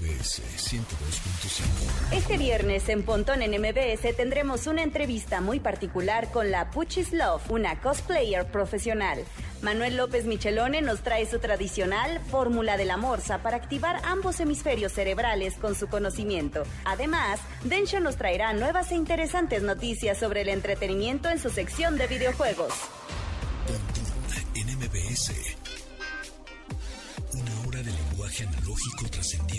MBS 102.5. Este viernes en Pontón en MBS tendremos una entrevista muy particular con la Puchis Love, una cosplayer profesional. Manuel López Michelone nos trae su tradicional fórmula de la morsa para activar ambos hemisferios cerebrales con su conocimiento. Además, Densho nos traerá nuevas e interesantes noticias sobre el entretenimiento en su sección de videojuegos. Pontón en MBS. Una hora de lenguaje analógico trascendido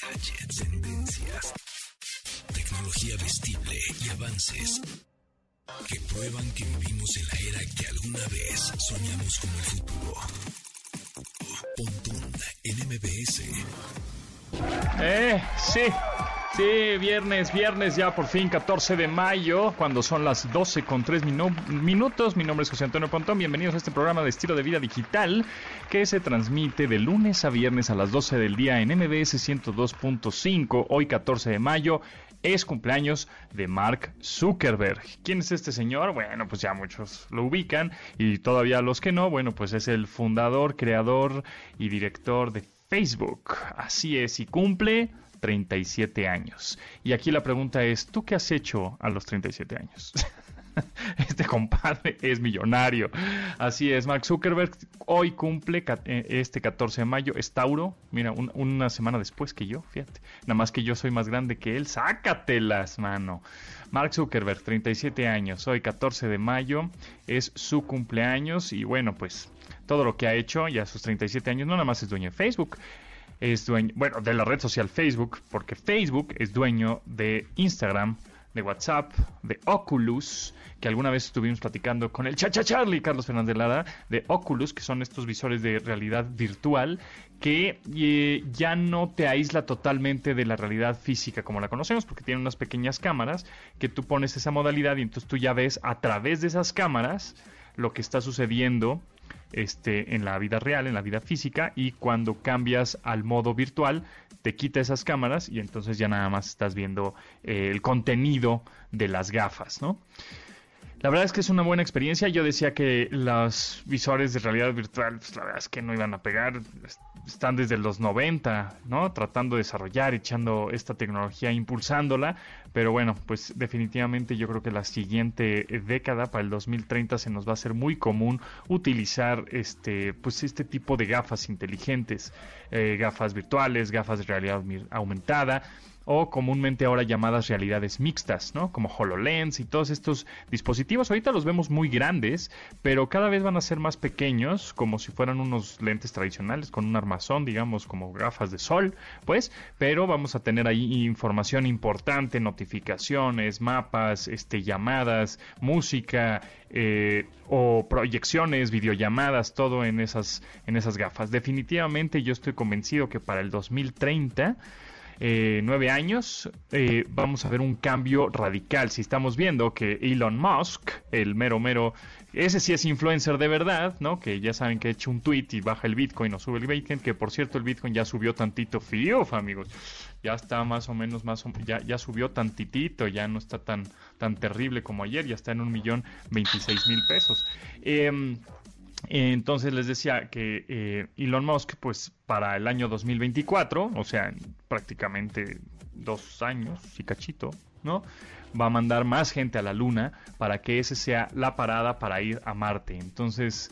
Gadgets, tendencias. Tecnología vestible y avances que prueban que vivimos en la era que alguna vez soñamos como el futuro. Pontón en MBS. Eh, sí. Sí, viernes, viernes ya por fin, 14 de mayo, cuando son las 12 con 3 minutos. Mi nombre es José Antonio Pontón. Bienvenidos a este programa de estilo de vida digital que se transmite de lunes a viernes a las 12 del día en MBS 102.5. Hoy, 14 de mayo, es cumpleaños de Mark Zuckerberg. ¿Quién es este señor? Bueno, pues ya muchos lo ubican y todavía los que no, bueno, pues es el fundador, creador y director de Facebook. Así es, y cumple 37 años. Y aquí la pregunta es, ¿tú qué has hecho a los 37 años? Este compadre es millonario. Así es, Mark Zuckerberg hoy cumple eh, este 14 de mayo. Es Tauro. Mira, una semana después que yo, fíjate. Nada más que yo soy más grande que él. Sácatelas, mano. Mark Zuckerberg, 37 años. Hoy 14 de mayo es su cumpleaños. Y bueno, pues todo lo que ha hecho ya a sus 37 años, no nada más es dueño de Facebook es dueño, bueno, de la red social Facebook, porque Facebook es dueño de Instagram, de WhatsApp, de Oculus, que alguna vez estuvimos platicando con el Chacha Charlie, Carlos Fernández Lara, de Oculus, que son estos visores de realidad virtual, que eh, ya no te aísla totalmente de la realidad física como la conocemos, porque tiene unas pequeñas cámaras que tú pones esa modalidad y entonces tú ya ves a través de esas cámaras lo que está sucediendo este, en la vida real, en la vida física, y cuando cambias al modo virtual, te quita esas cámaras y entonces ya nada más estás viendo eh, el contenido de las gafas, ¿no? La verdad es que es una buena experiencia. Yo decía que los visores de realidad virtual, pues la verdad es que no iban a pegar. Están desde los 90, ¿no? Tratando de desarrollar, echando esta tecnología, impulsándola. Pero bueno, pues definitivamente yo creo que la siguiente década, para el 2030, se nos va a hacer muy común utilizar este, pues este tipo de gafas inteligentes, eh, gafas virtuales, gafas de realidad aumentada o comúnmente ahora llamadas realidades mixtas, ¿no? Como HoloLens y todos estos dispositivos. Ahorita los vemos muy grandes, pero cada vez van a ser más pequeños, como si fueran unos lentes tradicionales con un armazón, digamos, como gafas de sol, pues, pero vamos a tener ahí información importante, notificaciones, mapas, este, llamadas, música, eh, o proyecciones, videollamadas, todo en esas, en esas gafas. Definitivamente yo estoy convencido que para el 2030 eh, nueve años, eh, vamos a ver un cambio radical. Si estamos viendo que Elon Musk, el mero mero, ese sí es influencer de verdad, ¿no? Que ya saben que ha hecho un tweet y baja el Bitcoin o sube el Bitcoin, que por cierto el Bitcoin ya subió tantito, fío, amigos. Ya está más o menos, más ya, ya subió tantitito, ya no está tan, tan terrible como ayer, ya está en un millón veintiséis mil pesos. Eh, entonces les decía que eh, Elon Musk, pues para el año 2024, o sea, prácticamente dos años y cachito, ¿no? Va a mandar más gente a la Luna para que ese sea la parada para ir a Marte. Entonces,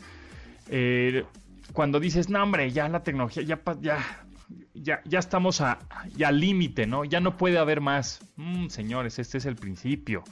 eh, cuando dices, no, hombre, ya la tecnología, ya, ya, ya, ya estamos a, límite, ¿no? Ya no puede haber más. Mm, señores, este es el principio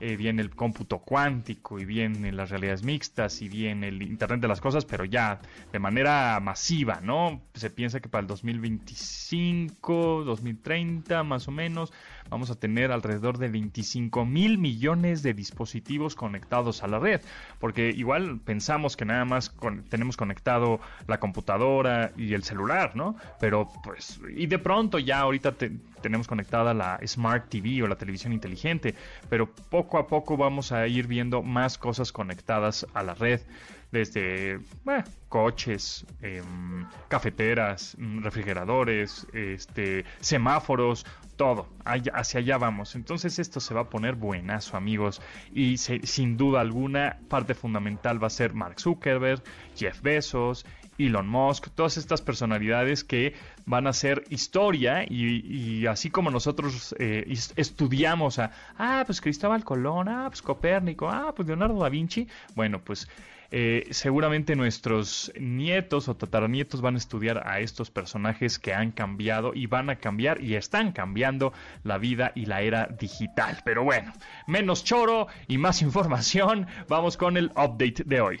eh, viene el cómputo cuántico y vienen las realidades mixtas y viene el Internet de las cosas, pero ya de manera masiva, ¿no? Se piensa que para el 2025, 2030 más o menos, vamos a tener alrededor de 25 mil millones de dispositivos conectados a la red, porque igual pensamos que nada más tenemos conectado la computadora y el celular, ¿no? Pero pues, y de pronto ya ahorita tenemos conectada la Smart TV o la televisión inteligente, pero poco a poco vamos a ir viendo más cosas conectadas a la red, desde coches, em, cafeteras, mm, refrigeradores, este, semáforos, todo. hacia allá vamos. Entonces esto se va a poner buenazo, amigos. Y sin duda alguna, parte fundamental va a ser Mark Zuckerberg, Jeff Bezos Elon Musk, todas estas personalidades que van a hacer historia y, así como nosotros eh, estudiamos a, ah, pues Cristóbal Colón, ah, pues Copérnico, ah, pues Leonardo da Vinci, bueno, pues eh, seguramente nuestros nietos o tataranietos van a estudiar a estos personajes que han cambiado y van a cambiar y están cambiando la vida y la era digital. Pero bueno, menos choro y más información. Vamos con el update de hoy.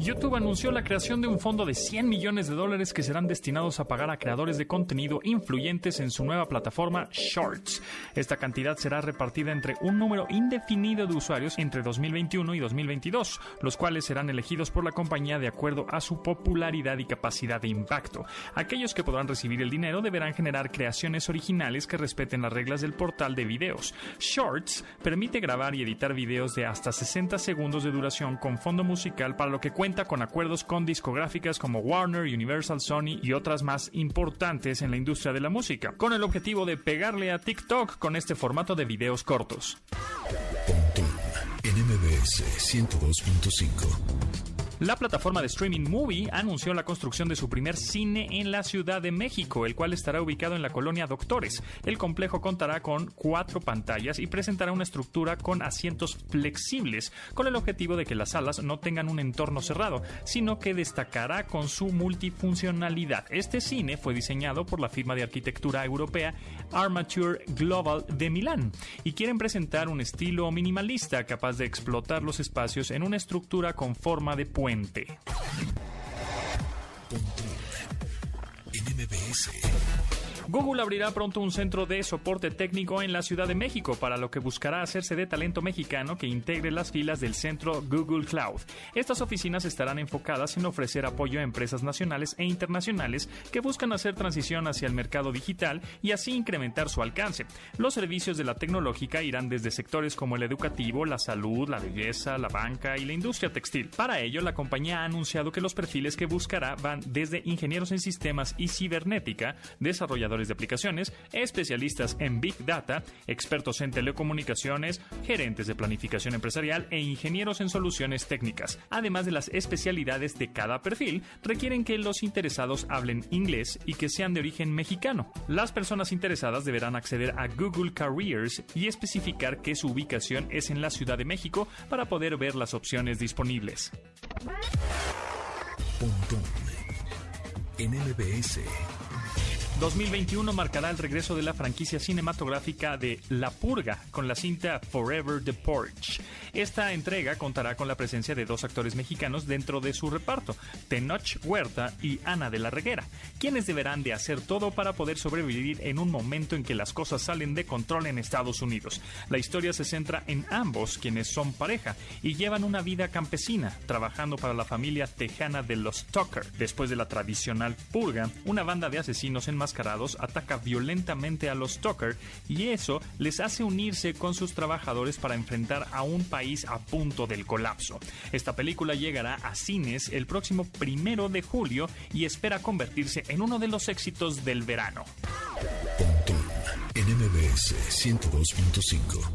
YouTube anunció la creación de un fondo de 100 millones de dólares que serán destinados a pagar a creadores de contenido influyentes en su nueva plataforma Shorts. Esta cantidad será repartida entre un número indefinido de usuarios entre 2021 y 2022, los cuales serán elegidos por la compañía de acuerdo a su popularidad y capacidad de impacto. Aquellos que podrán recibir el dinero deberán generar creaciones originales que respeten las reglas del portal de videos. Shorts permite grabar y editar videos de hasta 60 segundos de duración con fondo musical para lo que cuenta con acuerdos con discográficas como Warner, Universal, Sony y otras más importantes en la industria de la música, con el objetivo de pegarle a TikTok con este formato de videos cortos. NMBS 102.5 la plataforma de streaming Movie anunció la construcción de su primer cine en la Ciudad de México, el cual estará ubicado en la colonia Doctores. El complejo contará con cuatro pantallas y presentará una estructura con asientos flexibles, con el objetivo de que las salas no tengan un entorno cerrado, sino que destacará con su multifuncionalidad. Este cine fue diseñado por la firma de arquitectura europea Armature Global de Milán y quieren presentar un estilo minimalista capaz de explotar los espacios en una estructura con forma de puente Puente. Google abrirá pronto un centro de soporte técnico en la Ciudad de México, para lo que buscará hacerse de talento mexicano que integre las filas del centro Google Cloud. Estas oficinas estarán enfocadas en ofrecer apoyo a empresas nacionales e internacionales que buscan hacer transición hacia el mercado digital y así incrementar su alcance. Los servicios de la tecnológica irán desde sectores como el educativo, la salud, la belleza, la banca y la industria textil. Para ello, la compañía ha anunciado que los perfiles que buscará van desde ingenieros en sistemas y cibernética, desarrolladores de aplicaciones, especialistas en Big Data, expertos en telecomunicaciones, gerentes de planificación empresarial e ingenieros en soluciones técnicas. Además de las especialidades de cada perfil, requieren que los interesados hablen inglés y que sean de origen mexicano. Las personas interesadas deberán acceder a Google Careers y especificar que su ubicación es en la Ciudad de México para poder ver las opciones disponibles. En MBS 2021 marcará el regreso de la franquicia cinematográfica de La Purga con la cinta Forever the Porch. Esta entrega contará con la presencia de dos actores mexicanos dentro de su reparto, Tenoch Huerta y Ana de la Reguera, quienes deberán de hacer todo para poder sobrevivir en un momento en que las cosas salen de control en Estados Unidos. La historia se centra en ambos, quienes son pareja y llevan una vida campesina, trabajando para la familia tejana de los Tucker. Después de la tradicional purga, una banda de asesinos en ataca violentamente a los Tucker y eso les hace unirse con sus trabajadores para enfrentar a un país a punto del colapso. Esta película llegará a cines el próximo primero de julio y espera convertirse en uno de los éxitos del verano. en MBS 102.5.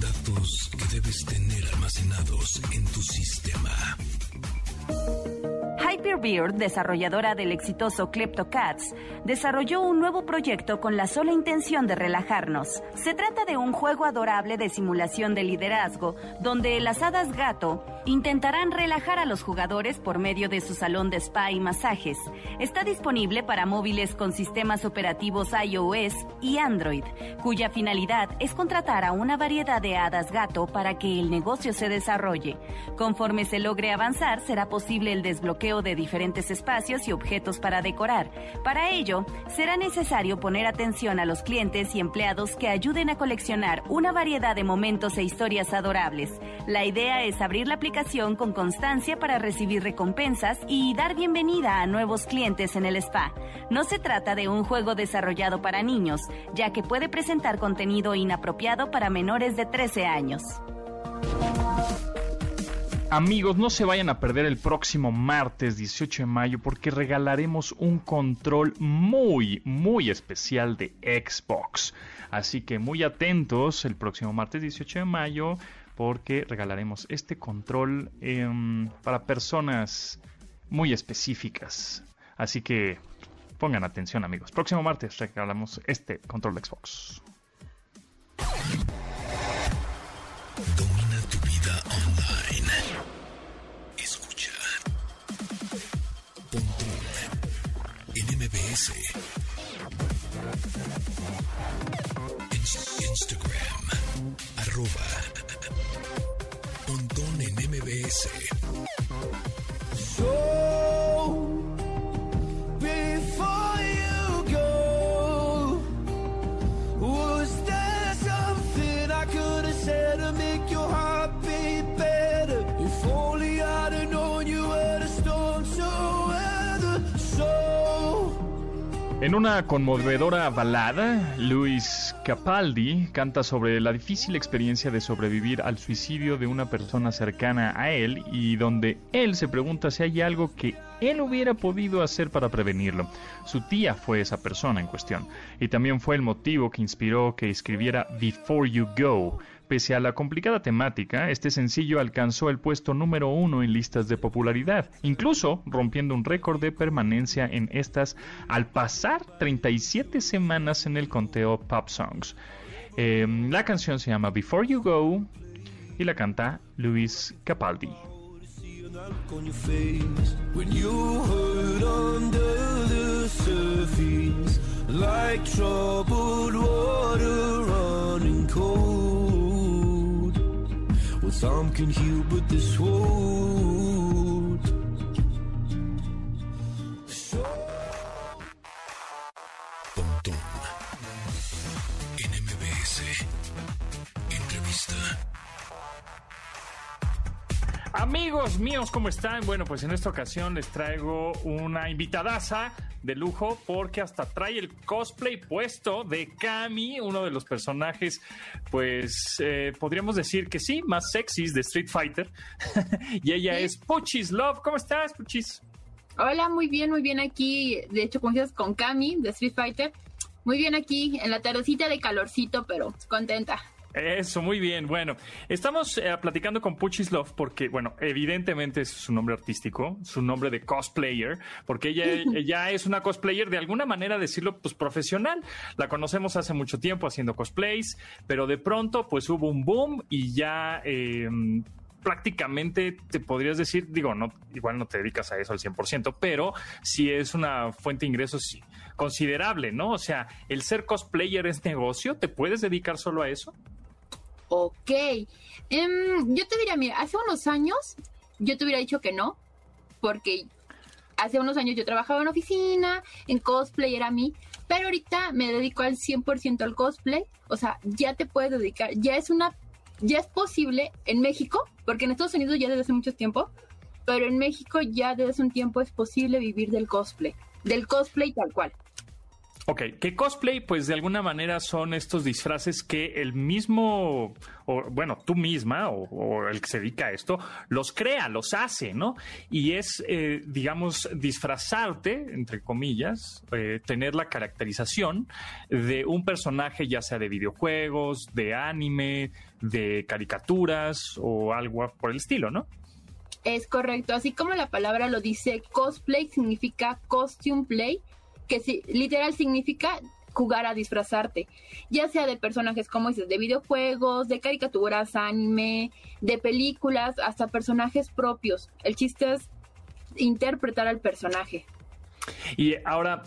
Datos que debes tener almacenados en tu sistema. うん。Hyperbeard, desarrolladora del exitoso CryptoCats, desarrolló un nuevo proyecto con la sola intención de relajarnos. Se trata de un juego adorable de simulación de liderazgo, donde las hadas gato intentarán relajar a los jugadores por medio de su salón de spa y masajes. Está disponible para móviles con sistemas operativos iOS y Android, cuya finalidad es contratar a una variedad de hadas gato para que el negocio se desarrolle. Conforme se logre avanzar, será posible el desbloqueo de diferentes espacios y objetos para decorar. Para ello, será necesario poner atención a los clientes y empleados que ayuden a coleccionar una variedad de momentos e historias adorables. La idea es abrir la aplicación con constancia para recibir recompensas y dar bienvenida a nuevos clientes en el spa. No se trata de un juego desarrollado para niños, ya que puede presentar contenido inapropiado para menores de 13 años. Amigos, no se vayan a perder el próximo martes 18 de mayo porque regalaremos un control muy, muy especial de Xbox. Así que muy atentos el próximo martes 18 de mayo porque regalaremos este control em, para personas muy específicas. Así que pongan atención amigos. Próximo martes regalamos este control de Xbox. MBS. Instagram. Arroba. Pontón en MBS. En una conmovedora balada, Luis Capaldi canta sobre la difícil experiencia de sobrevivir al suicidio de una persona cercana a él y donde él se pregunta si hay algo que él hubiera podido hacer para prevenirlo. Su tía fue esa persona en cuestión y también fue el motivo que inspiró que escribiera Before You Go, Pese a la complicada temática, este sencillo alcanzó el puesto número uno en listas de popularidad, incluso rompiendo un récord de permanencia en estas al pasar 37 semanas en el conteo Pop Songs. Em, la canción se llama Before You Go y la canta Luis Capaldi. Some can heal, but this won't. Amigos míos, ¿cómo están? Bueno, pues en esta ocasión les traigo una invitadaza de lujo porque hasta trae el cosplay puesto de Kami, uno de los personajes, pues eh, podríamos decir que sí, más sexys de Street Fighter. y ella es Puchis Love. ¿Cómo estás, Puchis? Hola, muy bien, muy bien aquí. De hecho, coincides con Kami de Street Fighter. Muy bien aquí en la tardecita de calorcito, pero contenta. Eso, muy bien. Bueno, estamos eh, platicando con Puchislov porque, bueno, evidentemente es su nombre artístico, su nombre de cosplayer, porque ella, ella es una cosplayer, de alguna manera decirlo, pues profesional. La conocemos hace mucho tiempo haciendo cosplays, pero de pronto, pues hubo un boom y ya... Em, prácticamente te podrías decir, digo, no, igual no te dedicas a eso al 100%, pero sí es una fuente de ingresos considerable, ¿no? O sea, el ser cosplayer es negocio, ¿te puedes dedicar solo a eso? Ok. Em, yo te diría, mira, hace unos años yo te hubiera dicho que no, porque hace unos años yo trabajaba en oficina, en cosplay era mí, pero ahorita me dedico al 100% al cosplay, o sea, ya te puedes dedicar, ya es una, ya es posible en México, porque en Estados Unidos ya desde hace mucho tiempo, pero en México ya desde hace un tiempo es posible vivir del cosplay, del cosplay tal cual. Ok, que cosplay, pues de alguna manera son estos disfraces que el mismo, o bueno, tú misma o, el que se dedica a esto, los crea, los hace, ¿no? Y es, eh, digamos, disfrazarte, entre comillas, eh, tener la caracterización de un personaje, ya sea de videojuegos, de anime, de caricaturas o algo por el estilo, ¿no? Es correcto, así como la palabra lo dice, cosplay significa costume play que literal significa jugar a disfrazarte, ya sea de personajes como dices, de videojuegos, de caricaturas, anime, de películas, hasta personajes propios. El chiste es interpretar al personaje. Y ahora,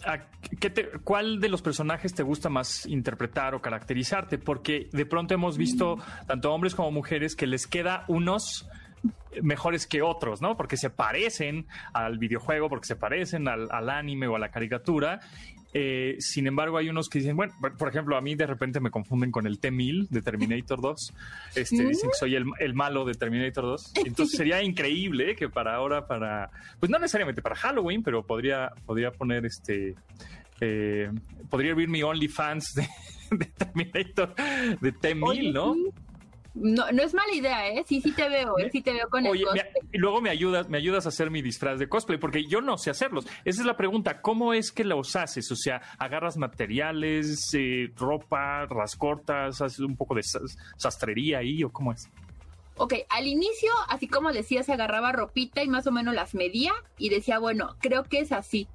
¿qué ¿cuál de los personajes te gusta más interpretar o caracterizarte? Porque de pronto hemos visto tanto hombres como mujeres que les queda unos mejores que otros, ¿no? Porque se parecen al videojuego, porque se parecen al, anime o a la caricatura. Eh, sin embargo, hay unos que dicen, bueno, por ejemplo, a mí de repente me confunden con el T-1000 de Terminator 2. Este, Dicen que soy el, malo de Terminator 2. Entonces sería increíble que para ahora, para, pues no necesariamente para Halloween, pero podría, podría poner este, eh, podría abrir mi OnlyFans de, de Terminator de T-1000, ¿no? No, no es mala idea, ¿eh? Sí, sí te veo, ¿eh? sí te veo con el Oye, me- cosplay. y luego me ayudas, me ayudas a hacer mi disfraz de cosplay, porque yo no sé hacerlos. Esa es la pregunta, ¿cómo es que los haces? O sea, agarras materiales, eh, ropa, las cortas, haces un poco de sas- sastrería ahí, o cómo es? Ok, al inicio, así como decías, agarraba ropita y más o menos las medía y decía, bueno, creo que es así.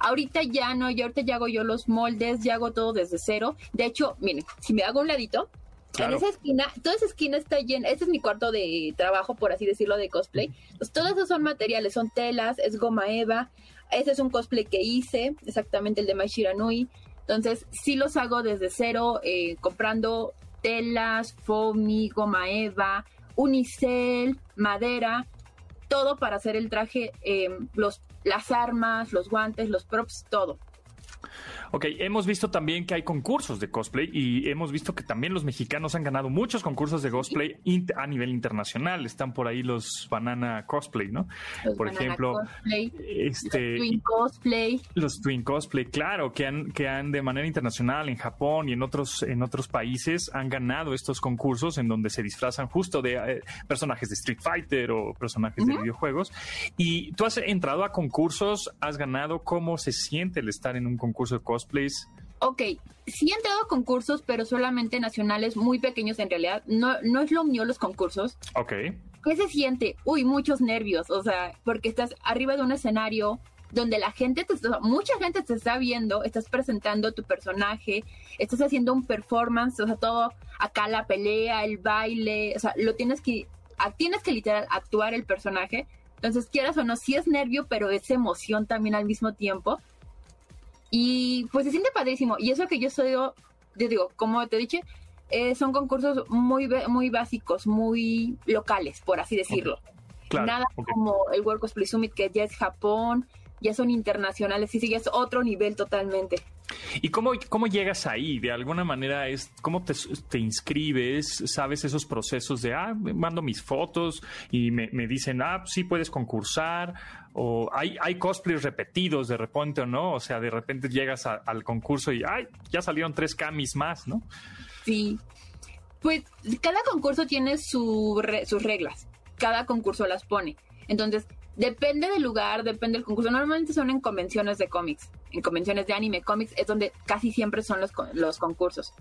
Ahorita ya no, yo ahorita ya hago yo los moldes, ya hago todo desde cero. De hecho, miren, si me hago un ladito, Claro. en esa esquina, toda esa esquina está llena, este es mi cuarto de trabajo, por así decirlo, de cosplay. Pues todos esos son materiales, son telas, es goma eva. Ese es un cosplay que hice, exactamente el de Mai Shiranui. Entonces, sí los hago desde cero, eh, comprando telas, foamy, goma eva, unicel, madera, todo para hacer el traje, eh, los, las armas, los guantes, los props, todo. Ok, hemos visto también que hay concursos de cosplay y hemos visto que también los mexicanos han ganado muchos concursos de cosplay a nivel internacional. Están por ahí los Banana Cosplay, ¿no? Los por ejemplo, cosplay, este, los twin cosplay. Los Twin Cosplay, claro, que han, que han de manera internacional en Japón y en otros, en otros países han ganado estos concursos en donde se disfrazan justo de eh, personajes de Street Fighter o personajes de videojuegos. Y tú has entrado a concursos, has ganado, ¿cómo se siente el estar en un concurso de cosplays? Ok, sí he entrado a concursos, pero solamente nacionales muy pequeños en realidad. No, no es lo mío los concursos. Ok, ¿Qué se siente? Uy, muchos nervios, o sea, porque estás arriba de un escenario donde la gente, te está- mucha gente te está viendo, estás presentando tu personaje, estás haciendo un performance, o sea, todo acá la pelea, el baile, o sea, lo tienes que, tienes que literal actuar el personaje. Entonces, quieras o no, sí es nervio, pero es emoción también al mismo tiempo. Y pues se siente padrísimo. Y eso que yo soy, yo digo, como te dije, eh, son concursos muy, muy básicos, muy locales, por así decirlo. claro. Nada como el World Cosplay Summit, que ya es Japón, ya son internacionales, y sí, ya es otro nivel totalmente. ¿Y cómo, cómo llegas ahí? De alguna manera, es ¿cómo te, te inscribes? ¿Sabes esos procesos de, ah, mando mis fotos y me, me dicen, ah, sí puedes concursar? ¿O hay, hay cosplays repetidos de repente o no? O sea, de repente llegas a- al concurso y, ay, ya salieron tres camis más, ¿no? Sí. Pues cada concurso tiene su re- sus reglas. Cada concurso las pone. Entonces, depende del lugar, depende del concurso. Normalmente son en convenciones de cómics. En convenciones de anime, cómics, es donde casi siempre son los, los concursos.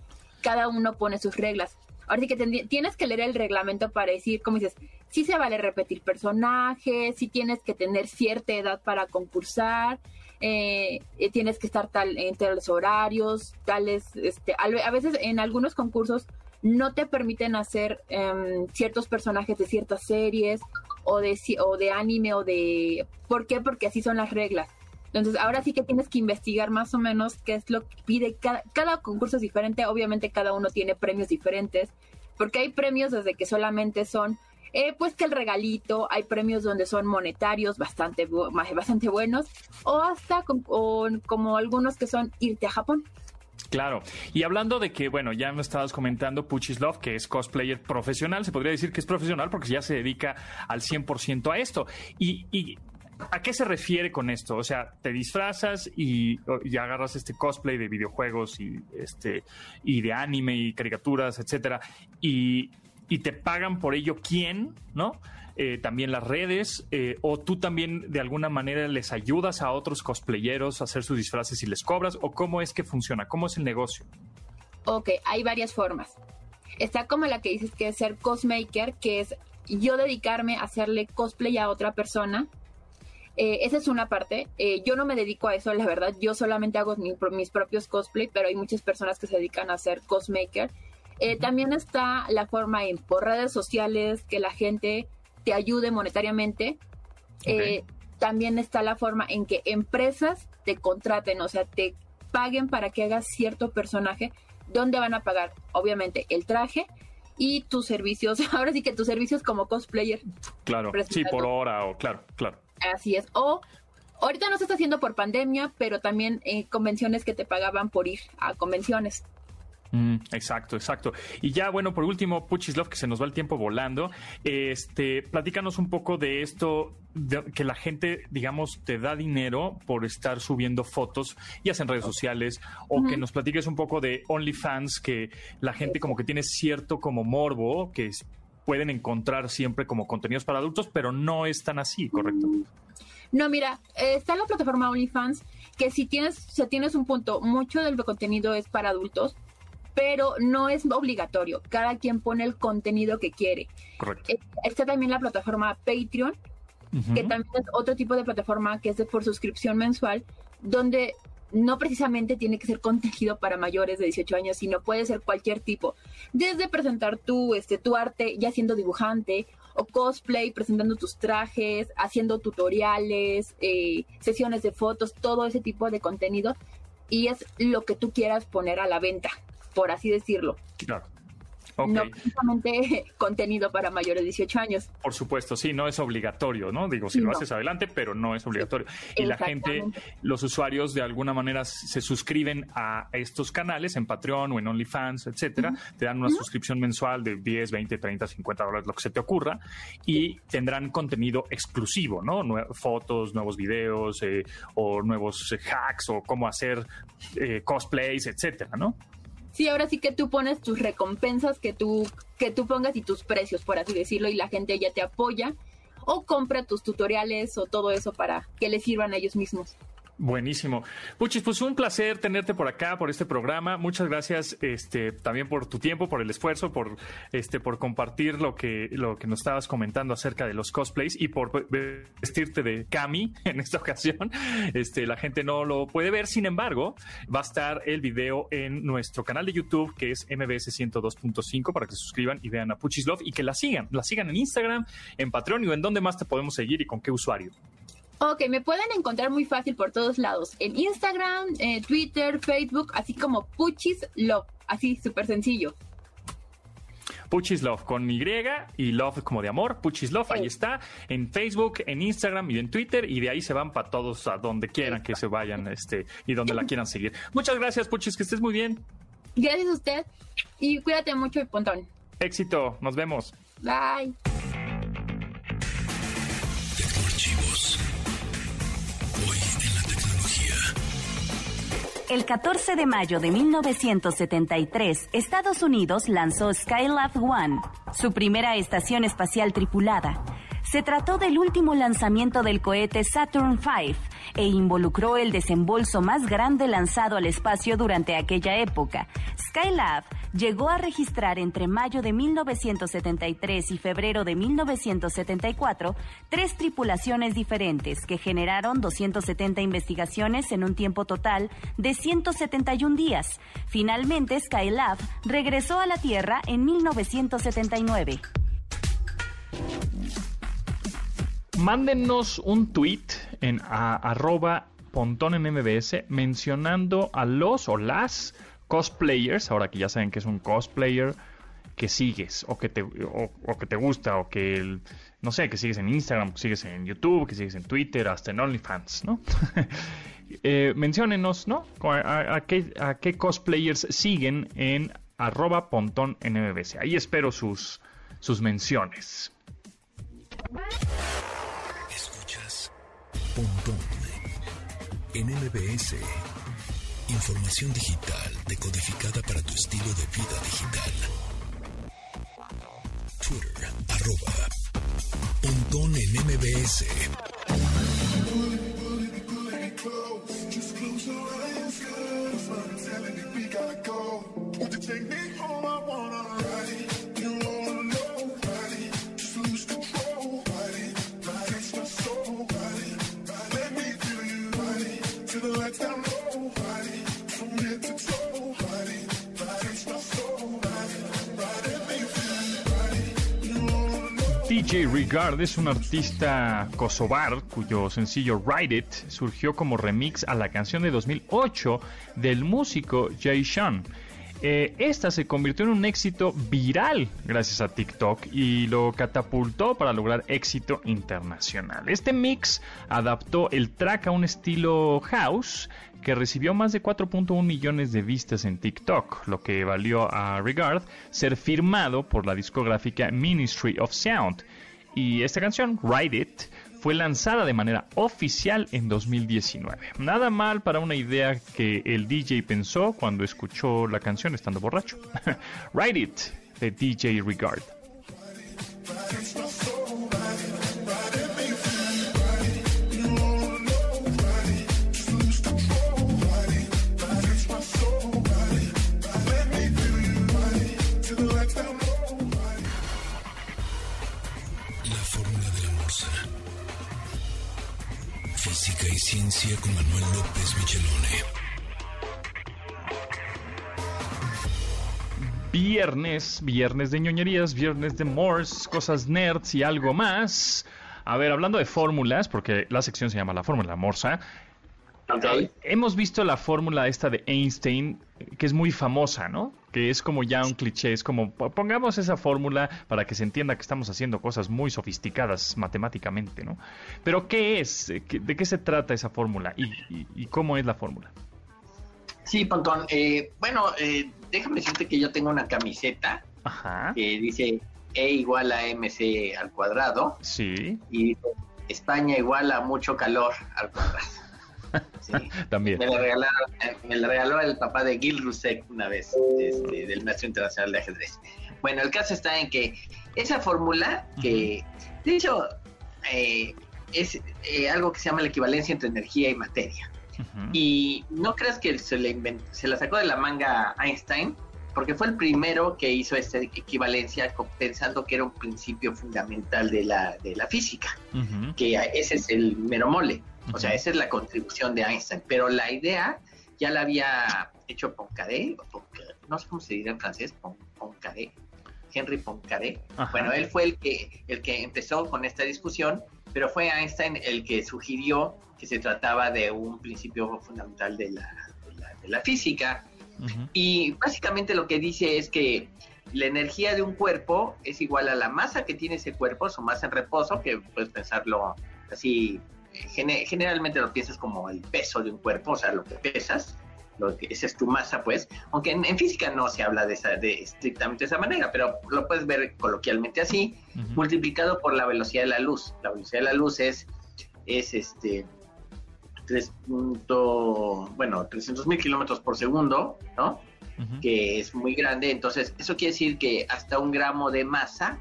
Cada uno pone sus reglas. Ahora sí que tienes que leer el reglamento para decir, como dices, si se vale repetir personajes, si tienes que tener cierta edad para concursar, eh, tienes que estar tal en tales horarios, tales, este, a veces en algunos concursos no te permiten hacer em, ciertos personajes de ciertas series o de o de anime o de ¿por qué? Porque así son las reglas. Entonces, ahora sí que tienes que investigar más o menos qué es lo que pide cada, cada concurso es diferente, obviamente cada uno tiene premios diferentes, porque hay premios desde que solamente son eh, pues que el regalito, hay premios donde son monetarios bastante, bastante buenos, o hasta con- como algunos que son irte a Japón. Claro. Y hablando de que, bueno, ya me estabas comentando Puchis Love, que es cosplayer profesional, se podría decir que es profesional porque ya se dedica al 100% a esto. Y, y ¿a qué se refiere con esto? O sea, te disfrazas y, y agarras este cosplay de videojuegos y, este, y de anime y caricaturas, etcétera, y, y te pagan por ello quién, ¿no? Eh, también las redes, eh, o tú también de alguna manera les ayudas a otros cosplayeros a hacer sus disfraces y les cobras, o cómo es que funciona, cómo es el negocio. Ok, hay varias formas. Está como la que dices que es ser cosmaker, que es yo dedicarme a hacerle cosplay a otra persona. Eh, esa es una parte. Yo no me dedico a eso, la verdad. Yo solamente hago mi- mis propios cosplay, pero hay muchas personas que se dedican a ser cosmaker. Eh, También está la forma en por redes sociales que la gente te ayude monetariamente. Eh, también está la forma en que empresas te contraten, o sea, te paguen para que hagas cierto personaje, donde van a pagar, obviamente, el traje y tus servicios. Ahora sí que tus servicios como cosplayer, Claro, sí, por hora o claro, claro. así es. O ahorita no se está haciendo por pandemia, pero también eh, convenciones que te pagaban por ir a convenciones. Mm, exacto, exacto. Y ya, bueno, por último, Puchislov, que se nos va el tiempo volando, este, platícanos un poco de esto, de, que la gente, digamos, te da dinero por estar subiendo fotos, ya sea en redes sociales, o que nos platiques un poco de OnlyFans, que la gente como que tiene cierto como morbo, que pueden encontrar siempre como contenidos para adultos, pero no es tan así, ¿correcto? No, mira, está la plataforma OnlyFans, que si tienes, si tienes un punto, mucho del contenido es para adultos, pero no es obligatorio. Cada quien pone el contenido que quiere. Correcto. Eh, está también la plataforma Patreon, que también es otro tipo de plataforma que es de por suscripción mensual, donde no precisamente tiene que ser contenido para mayores de 18 años, sino puede ser cualquier tipo. Desde presentar tu, este, tu arte ya siendo dibujante o cosplay, presentando tus trajes, haciendo tutoriales, eh, sesiones de fotos, todo ese tipo de contenido. Y es lo que tú quieras poner a la venta por así decirlo. Claro. No precisamente contenido para mayores de 18 años. Por supuesto, sí, no es obligatorio, ¿no? Digo, si lo haces adelante, pero no es obligatorio. y la gente, los usuarios de alguna manera se suscriben a estos canales en Patreon o en OnlyFans, etcétera. Te dan una suscripción mensual de 10, 20, 30, 50 dólares, lo que se te ocurra, y tendrán contenido exclusivo, ¿no? fotos, nuevos videos eh, o nuevos hacks o cómo hacer eh, cosplays, etcétera, ¿no? Sí, ahora sí que tú pones tus recompensas que tú, que tú pongas y tus precios, por así decirlo, y la gente ya te apoya o compra tus tutoriales o todo eso para que les sirvan a ellos mismos. Buenísimo. Puchis, pues un placer tenerte por acá, por este programa. Muchas gracias este, también por tu tiempo, por el esfuerzo, por, este, compartir lo que, lo que nos estabas comentando acerca de los cosplays y por vestirte de Cami en esta ocasión. Este, la gente no lo puede ver, sin embargo, va a estar el video en nuestro canal de YouTube, que es MBS 102.5, para que se suscriban y vean a Puchis Love y que la sigan. La sigan en Instagram, en Patreon y en dónde más te podemos seguir y con qué usuario. Ok, me pueden encontrar muy fácil por todos lados. En Instagram, eh, Twitter, Facebook, así como Puchis Love. Así, súper sencillo. Puchis Love con Y y Love como de amor. Puchis Love, ahí está. En Facebook, en Instagram y en Twitter. Y de ahí se van para todos a donde quieran que se vayan este, y donde la quieran seguir. Muchas gracias, Puchis, que estés muy bien. Gracias a usted. Y cuídate mucho, Pontón. Éxito, nos vemos. Bye. El 14 de mayo de 1973, Estados Unidos lanzó Skylab One, su primera estación espacial tripulada. Se trató del último lanzamiento del cohete Saturn V e involucró el desembolso más grande lanzado al espacio durante aquella época. Skylab llegó a registrar entre mayo de 1973 y febrero de 1974 tres tripulaciones diferentes que generaron 270 investigaciones en un tiempo total de 171 días. Finalmente, Skylab regresó a la Tierra en 1979. Mándenos un tweet en arroba pontón en MBS mencionando a los o las cosplayers, ahora que ya saben que es un cosplayer, que sigues o que te, o, que te gusta o que, no sé, que sigues en Instagram, que sigues en YouTube, que sigues en Twitter, hasta en OnlyFans, ¿no? eh, menciónenos, ¿no? A, qué, a, qué, cosplayers siguen en arroba pontón en MBS. Ahí espero sus, sus menciones. Pontón en MBS. Información digital decodificada para tu estilo de vida digital. Twitter, arroba, pontón en MBS. DJ Regard es un artista kosovar cuyo sencillo Ride It surgió como remix a la canción de 2008 del músico Jay Sean. Eh, esta se convirtió en un éxito viral gracias a TikTok y lo catapultó para lograr éxito internacional. Este mix adaptó el track a un estilo house que recibió más de 4.1 millones de vistas en TikTok, lo que valió a Regard ser firmado por la discográfica Ministry of Sound. Y esta canción, Ride It, fue lanzada de manera oficial en 2019. Nada mal para una idea que el DJ pensó cuando escuchó la canción estando borracho. Ride It, de DJ Regard. Ciencia con Manuel López Michelone. Viernes, viernes de ñoñerías, viernes de Morse, cosas nerds y algo más. A ver, hablando de fórmulas, porque la sección se llama la fórmula Morsa. Okay. Hemos visto la fórmula esta de Einstein, que es muy famosa, ¿no? Que es como ya un cliché, es como pongamos esa fórmula para que se entienda que estamos haciendo cosas muy sofisticadas matemáticamente, ¿no? Pero ¿qué es? ¿De qué se trata esa fórmula? ¿Y, y, y cómo es la fórmula? Sí, Pontón. Eh, bueno, eh, déjame decirte que yo tengo una camiseta Ajá. que dice E igual a MC al cuadrado. Sí. Y dice España igual a mucho calor al cuadrado. Sí. También. Me la, regalaron, me la regaló el papá de Gil Rusek una vez, este, del Maestro Internacional de Ajedrez. Bueno, el caso está en que esa fórmula, que de hecho eh, es eh, algo que se llama la equivalencia entre energía y materia. Y no creas que se, le invent- se la sacó de la manga Einstein, porque fue el primero que hizo esta equivalencia pensando que era un principio fundamental de la, de la física, que ese es el mero mole. O sea, esa es la contribución de Einstein. Pero la idea ya la había hecho Poincaré, o no sé cómo se dirá en francés, Poincaré, Henry Poincaré. Ajá. Bueno, él fue el que, el que empezó con esta discusión, pero fue Einstein el que sugirió que se trataba de un principio fundamental de la, de la, de la física. Y básicamente lo que dice es que la energía de un cuerpo es igual a la masa que tiene ese cuerpo, su masa en reposo, que puedes pensarlo así, generalmente lo piensas como el peso de un cuerpo, o sea, lo que pesas, lo que, esa es tu masa, pues, aunque en, en física no se habla de, esa, de estrictamente de esa manera, pero lo puedes ver coloquialmente así, multiplicado por la velocidad de la luz. La velocidad de la luz es, es este 3. punto- bueno, 300 mil kilómetros por segundo, ¿no? Que es muy grande. Entonces, eso quiere decir que hasta un gramo de masa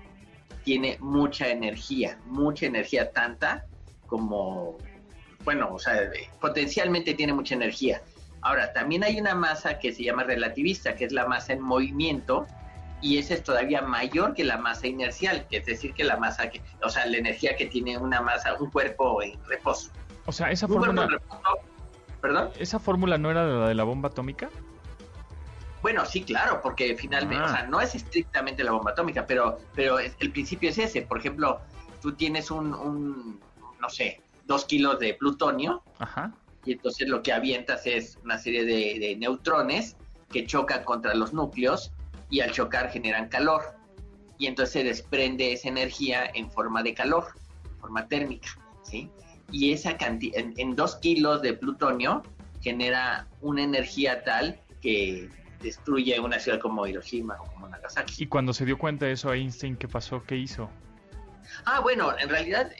tiene mucha energía, mucha energía, tanta como, bueno, o sea, eh, potencialmente tiene mucha energía. Ahora, también hay una masa que se llama relativista, que es la masa en movimiento, y esa es todavía mayor que la masa inercial, que es decir, que la masa, que, o sea, la energía que tiene una masa, un cuerpo en reposo. O sea, esa Un fórmula, reposo, ¿perdón? esa fórmula no era la de la bomba atómica. Bueno, sí, claro, porque finalmente, Ah. o sea, no es estrictamente la bomba atómica, pero, pero el principio es ese. Por ejemplo, tú tienes un, un, no sé, dos kilos de plutonio, Ajá. y entonces lo que avientas es una serie de, de neutrones que chocan contra los núcleos y al chocar generan calor. Y entonces se desprende esa energía en forma de calor, en forma térmica, ¿sí? Y esa cantidad, en, en dos kilos de plutonio genera una energía tal que destruye una ciudad como Hiroshima o como Nagasaki. Y cuando se dio cuenta de eso, Einstein, ¿qué pasó? ¿Qué hizo? Ah, bueno, en realidad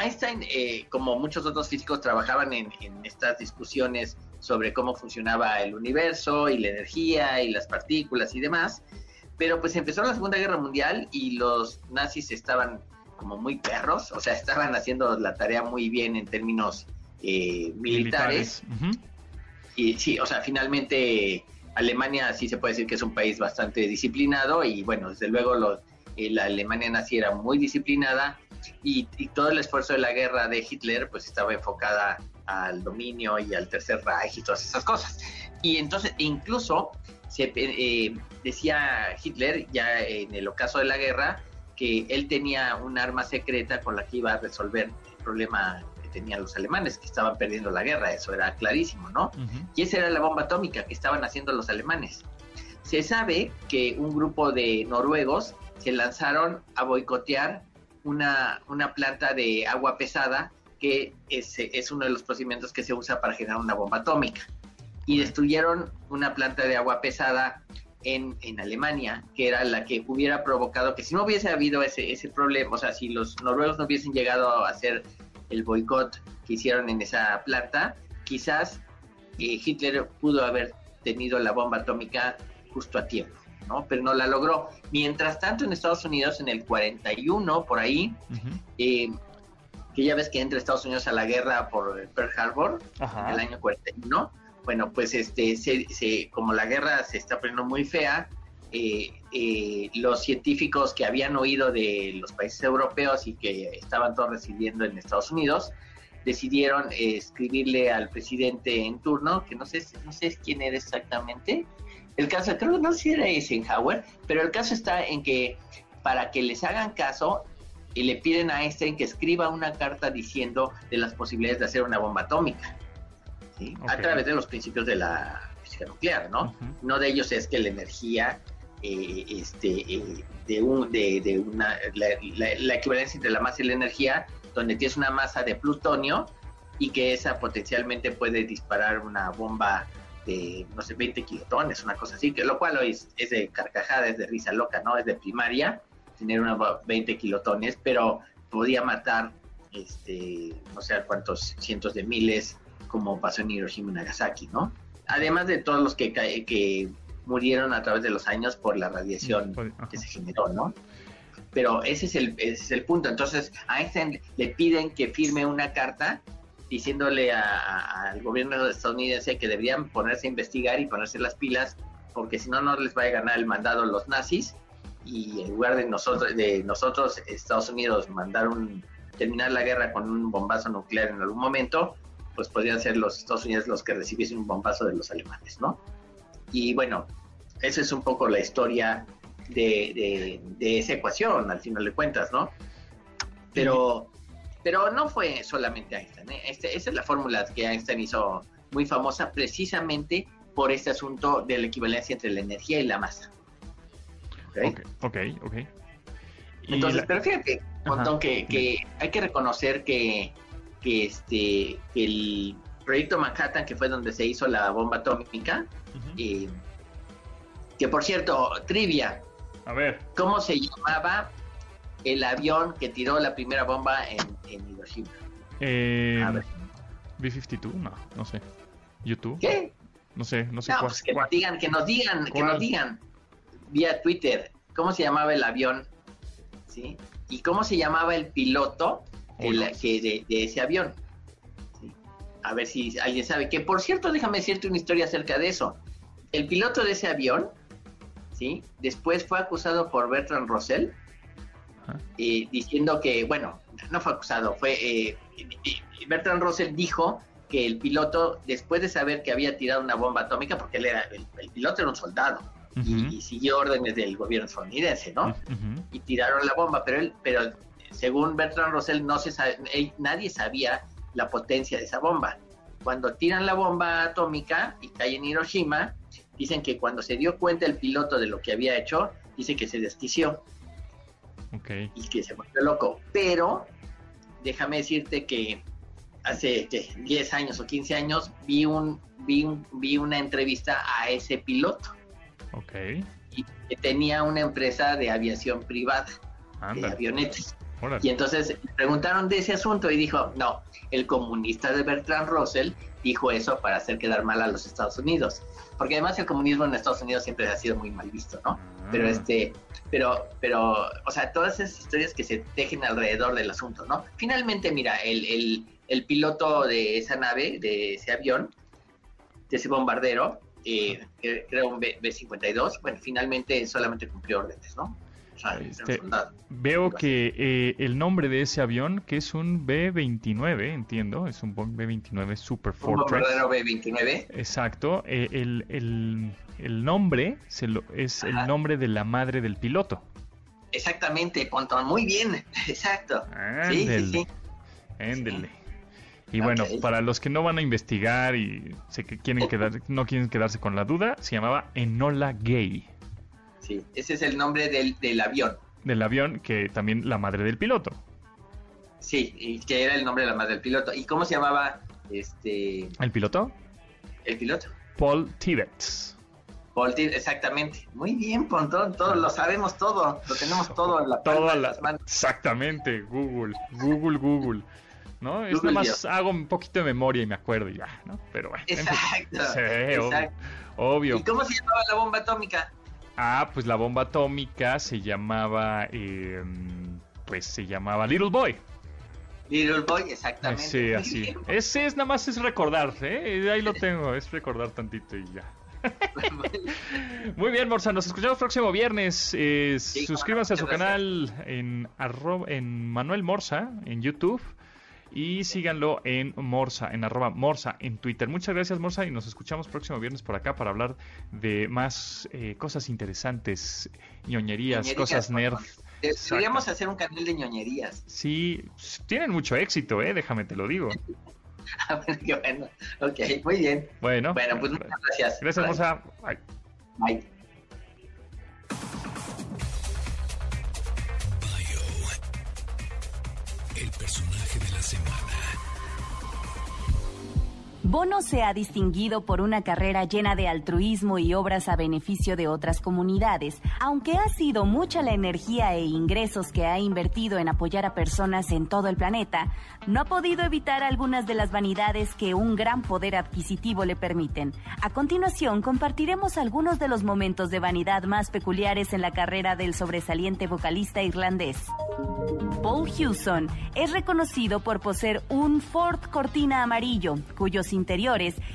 Einstein, eh, como muchos otros físicos, trabajaban en, en estas discusiones sobre cómo funcionaba el universo y la energía y las partículas y demás. Pero pues empezó la Segunda Guerra Mundial y los nazis estaban como muy perros, o sea, estaban haciendo la tarea muy bien en términos eh, militares. Y sí, o sea, finalmente Alemania sí se puede decir que es un país bastante disciplinado y bueno, desde luego los, eh, la Alemania nazi era muy disciplinada y, y todo el esfuerzo de la guerra de Hitler pues estaba enfocada al dominio y al Tercer Reich y todas esas cosas. Y entonces incluso se eh, decía Hitler ya en el ocaso de la guerra que él tenía un arma secreta con la que iba a resolver el problema que tenían los alemanes, que estaban perdiendo la guerra, eso era clarísimo, ¿no? Ujú. Y esa era la bomba atómica que estaban haciendo los alemanes. se sabe que un grupo de noruegos se lanzaron a boicotear una, una planta de agua pesada que es, es uno de los procedimientos que se usa para generar una bomba atómica. Y destruyeron una planta de agua pesada en, en, Alemania, que era la que hubiera provocado que si no hubiese habido ese, ese problema, o sea, si los noruegos no hubiesen llegado a hacer el boicot que hicieron en esa planta, quizás eh, Hitler pudo haber tenido la bomba atómica justo a tiempo, ¿no? Pero no la logró. Mientras tanto, en Estados Unidos, en el 41, por ahí, eh, que ya ves que entra Estados Unidos a la guerra por Pearl Harbor, en el año 41, bueno, pues este, se, como la guerra se está poniendo muy fea, eh, eh, los científicos que habían oído de los países europeos y que estaban todos residiendo en Estados Unidos, decidieron escribirle al presidente en turno, que no sé, no sé quién era exactamente. El caso, creo que no sé si era Eisenhower, pero el caso está en que para que les hagan caso, y le piden a Einstein que escriba una carta diciendo de las posibilidades de hacer una bomba atómica, a través de los principios de la física nuclear, ¿no? Uno de ellos es que la energía, eh, este, eh, de, un, de, una, la, equivalencia entre la masa y la energía, donde tienes una masa de plutonio y que esa potencialmente puede disparar una bomba de, no sé, 20 kilotones, una cosa así, que lo cual es, es de carcajada, es de risa loca, ¿no? Es de primaria, tener unos 20 kilotones, pero podía matar, este, no sé cuántos cientos de miles, como pasó en Hiroshima y Nagasaki, ¿no? Además de todos los que, que murieron a través de los años por la radiación que se generó, ¿no? Pero ese es el, ese es el punto. Entonces, a Einstein le piden que firme una carta diciéndole al gobierno estadounidense que deberían ponerse a investigar y ponerse las pilas, porque si no, no les va a ganar el mandado los nazis y en lugar de nosotros, de nosotros, Estados Unidos, mandar un, terminar la guerra con un bombazo nuclear en algún momento, pues podrían ser los Estados Unidos los que recibiesen un bombazo de los alemanes, ¿no? Y bueno, esa es un poco la historia de, de, esa ecuación, al final de cuentas, ¿no? Pero, pero no fue solamente Einstein, ¿eh? este, esa es la fórmula que Einstein hizo muy famosa precisamente por este asunto de la equivalencia entre la energía y la masa. Ok, ok, ok. Entonces, pero fíjate, montón que, que, hay que reconocer que, que este el proyecto Manhattan, que fue donde se hizo la bomba atómica, eh, que por cierto, trivia. A ver. ¿Cómo se llamaba el avión que tiró la primera bomba en, Hiroshima? Eh, a ver. B-52, no, no sé. ¿YouTube? ¿Qué? No sé, no sé cuál. Pues que nos digan, que nos digan, que nos digan vía Twitter cómo se llamaba el avión, ¿sí? Y cómo se llamaba el piloto de, ese avión. A ver si alguien sabe. Que por cierto, déjame decirte una historia acerca de eso. El piloto de ese avión, ¿sí? Después fue acusado por Bertrand Russell, eh, diciendo que, bueno, no fue acusado, fue... Eh, Bertrand Russell dijo que el piloto, después de saber que había tirado una bomba atómica, porque él era, el piloto era un soldado, y, siguió órdenes del gobierno estadounidense, ¿no? Y tiraron la bomba, pero él, pero según Bertrand Russell, no se nadie sabía la potencia de esa bomba. Cuando tiran la bomba atómica y cae en Hiroshima, dicen que cuando se dio cuenta el piloto de lo que había hecho, dice que se desquició. Okay. Y que se volvió loco. Pero déjame decirte que hace 10 años o 15 años vi un, vi, un, vi una entrevista a ese piloto Ok. Y que tenía una empresa de aviación privada, de avionetas. Y entonces preguntaron de ese asunto y dijo, no, el comunista de Bertrand Russell dijo eso para hacer quedar mal a los Estados Unidos. Porque además el comunismo en Estados Unidos siempre ha sido muy mal visto, ¿no? Pero ah. este, pero, pero, o sea, todas esas historias que se tejen alrededor del asunto, ¿no? Finalmente, mira, el, el, el piloto de esa nave, de ese avión, de ese bombardero, eh, creo un B, 52 bueno, finalmente solamente cumplió órdenes, ¿no? Este, veo que eh, el nombre de ese avión, que es un B-29, entiendo, es un B-29 Super Fortress. Un B-29. Exacto. Eh, el, el, el, nombre se lo, es el nombre de la madre del piloto. Exactamente, Pontón, muy bien, exacto. Sí, sí, sí. Éndele. Y bueno, para los que no van a investigar y quieren quedar, no quieren quedarse con la duda, se llamaba Enola Gay, Sí, ese es el nombre del, del avión. del avión que también la madre del piloto. Sí, y que era el nombre de la madre del piloto. ¿Y cómo se llamaba este ¿El piloto? el piloto? Paul Tibbets. Tibbets, exactamente. Muy bien, Pontón, todo lo sabemos todo, lo tenemos todo en la palma Toda de la... las manos. Exactamente, Google, Google, Google. ¿No? Es nada más hago un poquito de memoria y me acuerdo y ya, ¿no? Pero bueno. en fin. Exacto. Sí, obvio. exacto. obvio. ¿Y cómo se llamaba la bomba atómica? Ah, pues la bomba atómica se llamaba, eh, pues se llamaba Little Boy. Little Boy, exactamente. Sí, así. Ese es nada más es recordar, ¿eh? Ahí lo tengo, es recordar tantito y ya. Muy bien, Morsa, nos escuchamos próximo viernes. Eh, Sí, suscríbanse a su canal en, arro- en Manuel Morsa en YouTube y síganlo en Morsa, en arroba Morsa en Twitter. Muchas gracias, Morsa, y nos escuchamos próximo viernes por acá para hablar de más eh, cosas interesantes, ñoñerías, Ñoñerías, cosas nerd. Deberíamos hacer un canal de ñoñerías. Sí, tienen mucho éxito, ¿eh? Déjame te lo digo. Bueno, qué bueno. Ok, muy bien. Bueno, Bueno, pues muchas gracias. gracias, Bye. Morsa. Bye. Bye. Bono se ha distinguido por una carrera llena de altruismo y obras a beneficio de otras comunidades, aunque ha sido mucha la energía e ingresos que ha invertido en apoyar a personas en todo el planeta, no ha podido evitar algunas de las vanidades que un gran poder adquisitivo le permiten. A continuación compartiremos algunos de los momentos de vanidad más peculiares en la carrera del sobresaliente vocalista irlandés. Paul Hewson es reconocido por poseer un Ford Cortina amarillo, cuyos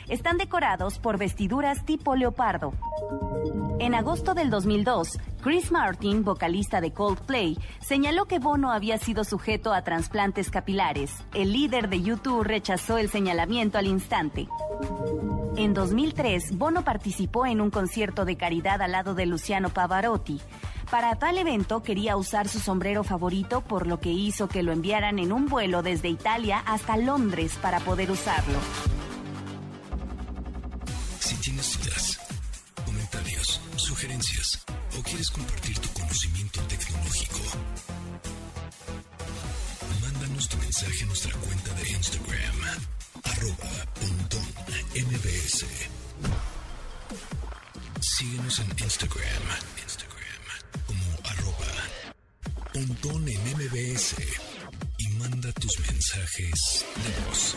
están decorados por vestiduras tipo leopardo. En agosto del 2002, Chris Martin, vocalista de Coldplay, señaló que Bono había sido sujeto a trasplantes capilares. El líder de YouTube rechazó el señalamiento al instante. En 2003, Bono participó en un concierto de caridad al lado de Luciano Pavarotti. Para tal evento quería usar su sombrero favorito, por lo que hizo que lo enviaran en un vuelo desde Italia hasta Londres para poder usarlo. Quieres compartir tu conocimiento tecnológico, mándanos tu mensaje a nuestra cuenta de Instagram, arroba pontón. Síguenos en Instagram, Instagram como arroba pontón mbs y manda tus mensajes de voz.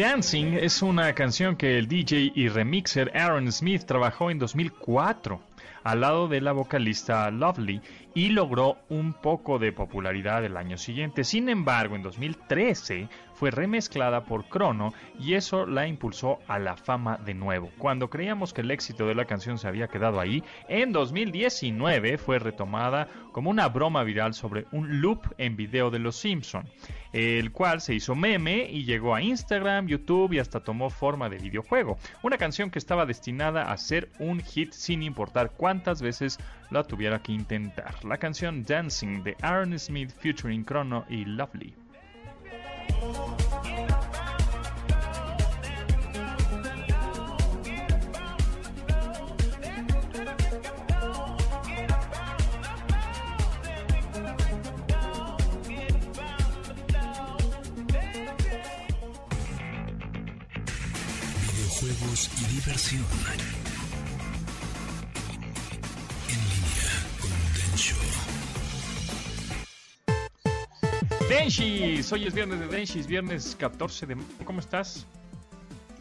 Dancing es una canción que el DJ y remixer Aaron Smith trabajó en 2004 al lado de la vocalista Lovely y logró un poco de popularidad el año siguiente. Sin embargo, en 2013 fue remezclada por Chrono y eso la impulsó a la fama de nuevo. Cuando creíamos que el éxito de la canción se había quedado ahí, en 2019 fue retomada como una broma viral sobre un loop en video de Los Simpson, el cual se hizo meme y llegó a Instagram, YouTube y hasta tomó forma de videojuego. Una canción que estaba destinada a ser un hit sin importar cuántas veces la tuviera que intentar. La canción Dancing de Aaron Smith featuring Chrono y Lovely. Y diversión. En línea con Densho. Denshis, hoy es viernes de Denshis, viernes 14 de... ¿Cómo estás?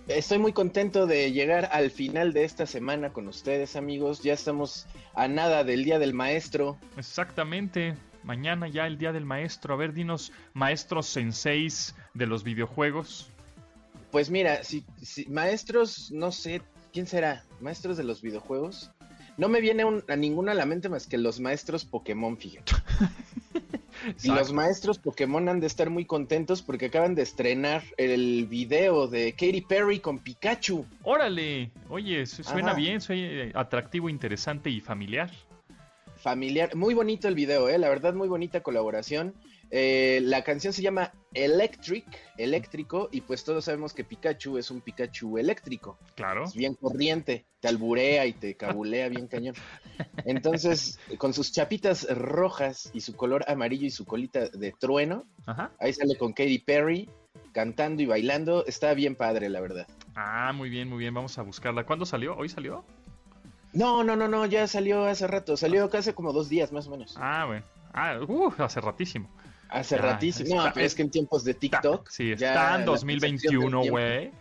Estoy muy contento de llegar al final de esta semana con ustedes, amigos. Ya estamos a nada del Día del Maestro. Exactamente. Mañana ya el día del maestro. A ver, dinos, maestros senseis de los videojuegos. Pues mira, si, si- maestros, no sé, ¿quién será? ¿Maestros de los videojuegos? No me viene un- a ninguna a la mente más que los maestros Pokémon, fíjate. Y los maestros Pokémon han de estar muy contentos porque acaban de estrenar el video de Katy Perry con Pikachu. Órale, oye, su- suena Ajá. bien, suena atractivo, interesante y familiar. Familiar, muy bonito el video, ¿eh? la verdad, muy bonita colaboración. Eh, la canción se llama Electric, eléctrico, y pues todos sabemos que Pikachu es un Pikachu eléctrico. Claro. Es bien corriente, te alburea y te cabulea bien cañón. Entonces, con sus chapitas rojas y su color amarillo y su colita de trueno, Ajá. ahí sale con Katy Perry cantando y bailando. Está bien padre, la verdad. Ah, muy bien, muy bien, vamos a buscarla. ¿Cuándo salió? ¿Hoy salió? No, no, no, no, ya salió hace rato. Salió hace como dos días más o menos. Ah, bueno. Ah, uh, hace ratísimo. Hace ya, ratísimo. No, está- pero es que en tiempos de TikTok. Sí, ya está en la 2021, percepción del güey.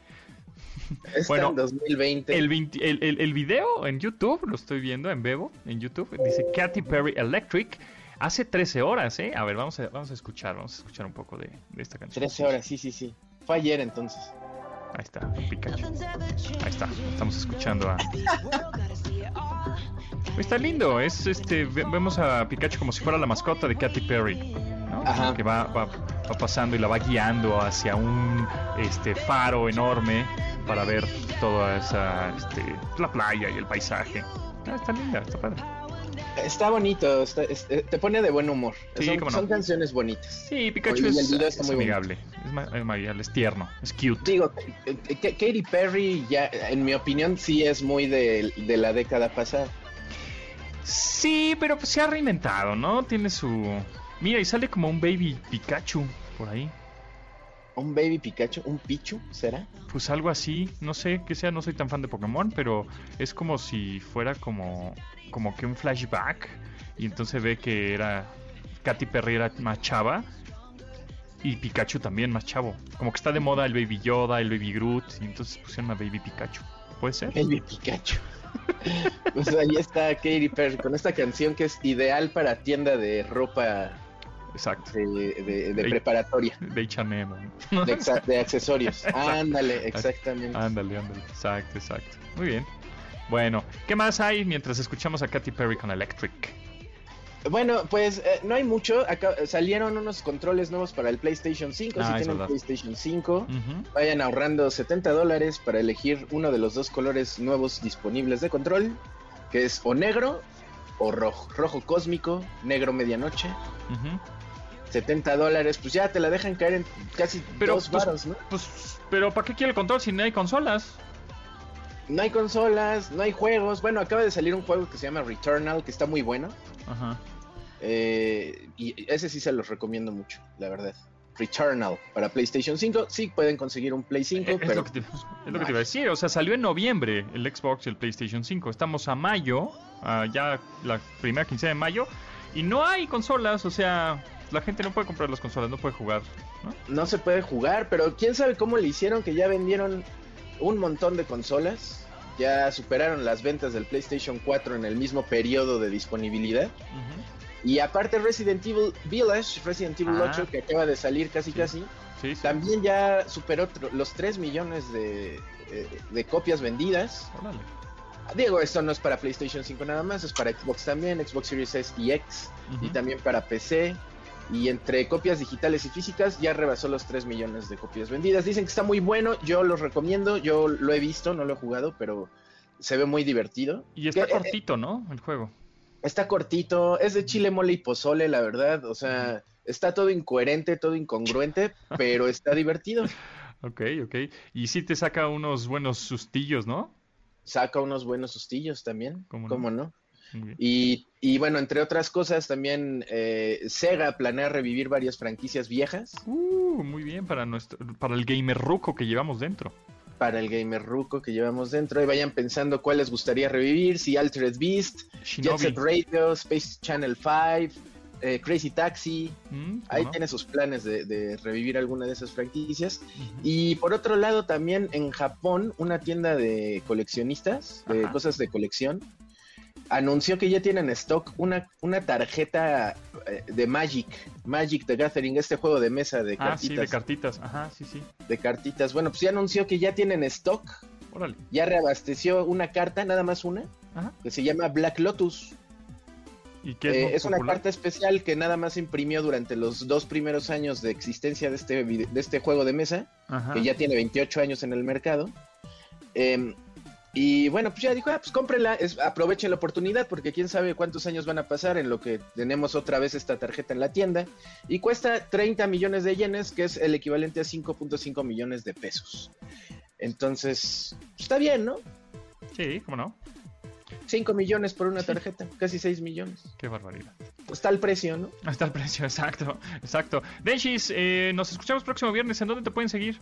Está Bueno, en 2020. El, 20 el, el- el video en YouTube, lo estoy viendo en Bebo, en YouTube, dice Katy Perry Electric. Hace 13 horas, ¿eh? A ver, vamos a, vamos a escuchar, vamos a escuchar un poco de, de esta canción. 13 horas, sí, sí, sí. Fue ayer entonces. Ahí está, Pikachu. Ahí está, estamos escuchando a... Está lindo, es este, ve- vemos a Pikachu como si fuera la mascota de Katy Perry, ¿no? Ajá. Que va, va, va pasando y la va guiando hacia un este faro enorme para ver toda esa, este, la playa y el paisaje. Ah, está linda, está padre. Está bonito, está- es- eh, te pone de buen humor. Sí, son, cómo no. son canciones bonitas. Sí, Pikachu Oye, es, muy amigable, es, amigable, es tierno, es cute. Digo, eh, eh, Katy Perry ya, en mi opinión, sí es muy de, de la década pasada. Sí, pero pues se ha reinventado, ¿no? Tiene su... Mira, y sale como un baby Pikachu por ahí. Un baby Pikachu, un Pichu, ¿será? Pues algo así, no sé qué sea, no soy tan fan de Pokémon, pero es como si fuera como, como que un flashback y entonces ve que era Katy Perry era más chava y Pikachu también más chavo. Como que está de moda el Baby Yoda, el Baby Groot y entonces pusieron a Baby Pikachu. ¿Puede ser? Baby Pikachu. pues ahí está Katy Perry con esta canción que es ideal para tienda de ropa Exacto. de, de- de Ey. preparatoria, De H&M. de, accesorios. Ándale, exactamente. Ándale, ándale. Exacto, exacto. Muy bien. Bueno, ¿qué más hay mientras escuchamos a Katy Perry con Electric? Bueno, pues eh, no hay mucho. Acá, salieron unos controles nuevos para el PlayStation 5. Ah, si tienen verdad. PlayStation 5, Ujú. vayan ahorrando 70 dólares para elegir uno de los dos colores nuevos disponibles de control, que es o negro o rojo. Rojo cósmico, negro medianoche. Ujú. 70 dólares, pues ya te la dejan caer en casi Pero, dos pues, varos, ¿no? Pues, pero ¿para qué quiere el control si no hay consolas? No hay consolas, no hay juegos. Bueno, acaba de salir un juego que se llama Returnal, que está muy bueno. Ajá. Eh, y ese sí se los recomiendo mucho, la verdad. Returnal para PlayStation 5. Sí pueden conseguir un Play 5, Eh, es, pero lo que te, es lo que te iba a decir. O sea, salió en noviembre el Xbox y el PlayStation 5. Estamos a mayo, ah, ya la primera quincena de mayo, y no hay consolas. O sea, la gente no puede comprar las consolas, no puede jugar. ¿no? no se puede jugar. Pero quién sabe cómo le hicieron que ya vendieron un montón de consolas. Ya superaron las ventas del PlayStation 4 en el mismo periodo de disponibilidad. Y aparte Resident Evil Village, Resident Evil Ah. 8, que acaba de salir casi Sí. casi, Sí, sí. también ya superó los 3 millones de, eh, de copias vendidas. Órale. Digo, esto no es para PlayStation 5 nada más, es para Xbox también, Xbox Series S y X, y también para PC. Y entre copias digitales y físicas ya rebasó los 3 millones de copias vendidas. Dicen que está muy bueno, yo los recomiendo, yo lo he visto, no lo he jugado, pero se ve muy divertido. Y está Que, eh, cortito, ¿no? El juego. Está cortito, es de chile, mole y pozole, la verdad. O sea, está todo incoherente, todo incongruente, pero está divertido. Ok, ok. Y sí te saca unos buenos sustillos, ¿no? Saca unos buenos sustillos también, ¿Cómo ¿cómo no? no? Y, y bueno, entre otras cosas, también eh, Sega planea revivir varias franquicias viejas Uh, muy bien para nuestro, para el gamer ruco que llevamos dentro. para el gamer ruco que llevamos dentro. Y vayan pensando cuál les gustaría revivir, si Altered Beast, Jet. Set Radio, Space Channel 5, eh, Crazy Taxi. Mm, ¿cómo Ahí no? tiene sus planes de, de revivir alguna de esas franquicias. Y por otro lado, también en Japón, una tienda de coleccionistas, de Ajá. cosas de colección, anunció que ya tienen en stock una, una tarjeta eh, de Magic, Magic the Gathering, este juego de mesa de Ah, sí, cartitas, de cartitas. Ajá, sí, sí. de cartitas. Bueno, pues ya anunció que ya tienen stock, Órale. ya reabasteció una carta, nada más una, Ajá. que se llama Black Lotus. ¿Y qué es, Eh, es una carta especial que nada más imprimió durante los dos primeros años de existencia de este, de este juego de mesa, Ajá. que ya tiene 28 años en el mercado. Em, y bueno, pues ya dijo, ah, pues cómprenla, es, aprovechen la oportunidad porque quién sabe cuántos años van a pasar en lo que tenemos otra vez esta tarjeta en la tienda. Y cuesta 30 millones de yenes, que es el equivalente a 5.5 millones de pesos. Entonces, está bien, ¿no? Sí, cómo no. 5 millones por una tarjeta, casi 6 millones. Qué barbaridad. Está el precio, ¿no? Está el precio, exacto, exacto. Denshis, eh, nos escuchamos próximo viernes. ¿En dónde te pueden seguir?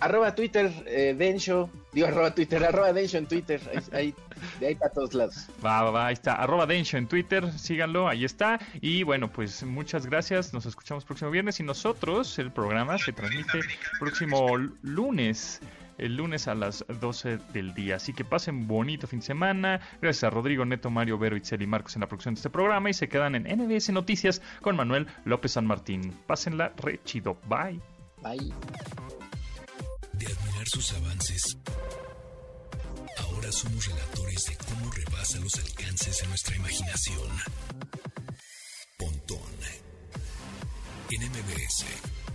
Arroba Twitter, eh, Densho, digo arroba Twitter, arroba Densho en Twitter, ahí, ahí- de ahí para todos lados. Va, va, va, ahí está. Arroba Densho en Twitter, síganlo, ahí está. Y bueno, pues muchas gracias. Nos escuchamos próximo viernes. Y nosotros, el programa se transmite próximo lunes. El lunes a las 12 del día. Así que pasen bonito fin de semana. Gracias a Rodrigo, Neto, Mario, Vero, Itzel y Marcos en la producción de este programa. Y se quedan en NBS Noticias con Manuel López San Martín. Pásenla re chido. Bye. Bye. De admirar sus avances, ahora somos relatores de cómo rebasa los alcances de nuestra imaginación. Pontón en MBS.